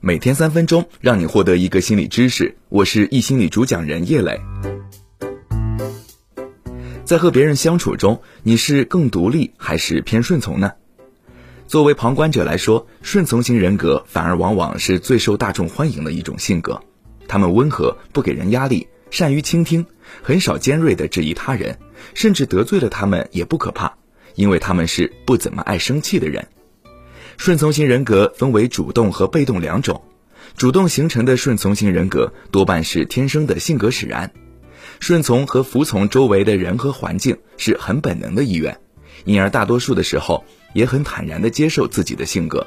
每天三分钟，让你获得一个心理知识。我是易心理主讲人叶磊。在和别人相处中，你是更独立还是偏顺从呢？作为旁观者来说，顺从型人格反而往往是最受大众欢迎的一种性格。他们温和，不给人压力，善于倾听，很少尖锐的质疑他人，甚至得罪了他们也不可怕，因为他们是不怎么爱生气的人。顺从型人格分为主动和被动两种，主动形成的顺从型人格多半是天生的性格使然，顺从和服从周围的人和环境是很本能的意愿，因而大多数的时候也很坦然地接受自己的性格。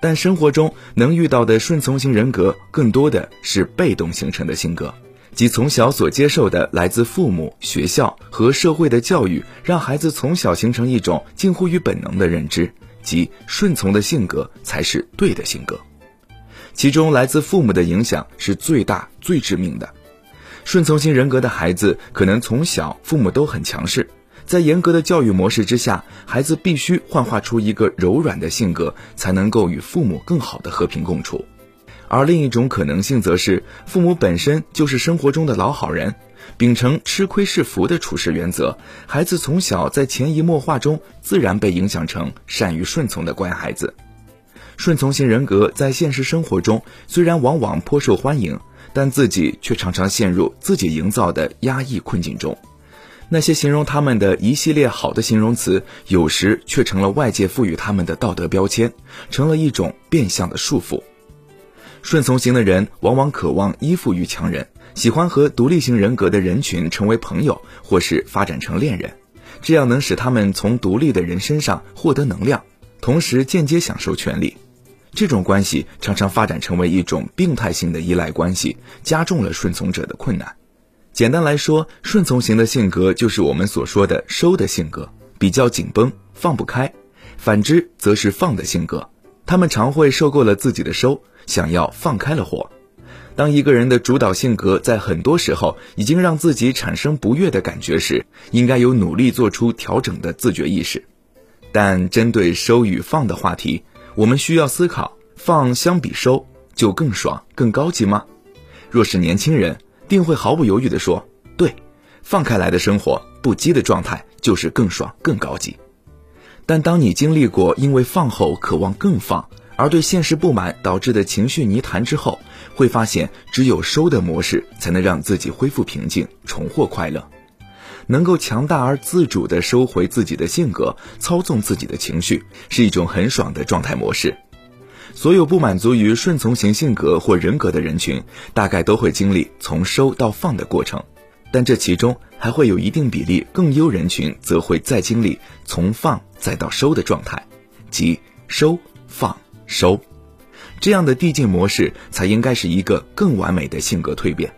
但生活中能遇到的顺从型人格更多的是被动形成的性格，即从小所接受的来自父母、学校和社会的教育，让孩子从小形成一种近乎于本能的认知。即顺从的性格才是对的性格，其中来自父母的影响是最大最致命的。顺从型人格的孩子可能从小父母都很强势，在严格的教育模式之下，孩子必须幻化出一个柔软的性格，才能够与父母更好的和平共处。而另一种可能性则是父母本身就是生活中的老好人。秉承吃亏是福的处事原则，孩子从小在潜移默化中自然被影响成善于顺从的乖孩子。顺从型人格在现实生活中虽然往往颇受欢迎，但自己却常常陷入自己营造的压抑困境中。那些形容他们的一系列好的形容词，有时却成了外界赋予他们的道德标签，成了一种变相的束缚。顺从型的人往往渴望依附于强人。喜欢和独立型人格的人群成为朋友，或是发展成恋人，这样能使他们从独立的人身上获得能量，同时间接享受权利。这种关系常常发展成为一种病态性的依赖关系，加重了顺从者的困难。简单来说，顺从型的性格就是我们所说的“收”的性格，比较紧绷，放不开；反之，则是“放”的性格，他们常会受够了自己的收，想要放开了火。当一个人的主导性格在很多时候已经让自己产生不悦的感觉时，应该有努力做出调整的自觉意识。但针对收与放的话题，我们需要思考：放相比收就更爽、更高级吗？若是年轻人，定会毫不犹豫地说：“对，放开来的生活，不羁的状态就是更爽、更高级。”但当你经历过因为放后渴望更放，而对现实不满导致的情绪泥潭之后，会发现只有收的模式才能让自己恢复平静，重获快乐。能够强大而自主地收回自己的性格，操纵自己的情绪，是一种很爽的状态模式。所有不满足于顺从型性格或人格的人群，大概都会经历从收到放的过程，但这其中还会有一定比例更优人群，则会再经历从放再到收的状态，即收放。收，这样的递进模式才应该是一个更完美的性格蜕变。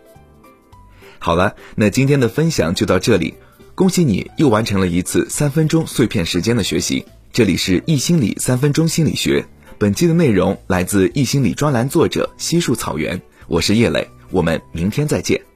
好了，那今天的分享就到这里，恭喜你又完成了一次三分钟碎片时间的学习。这里是易心理三分钟心理学，本期的内容来自易心理专栏作者西树草原，我是叶磊，我们明天再见。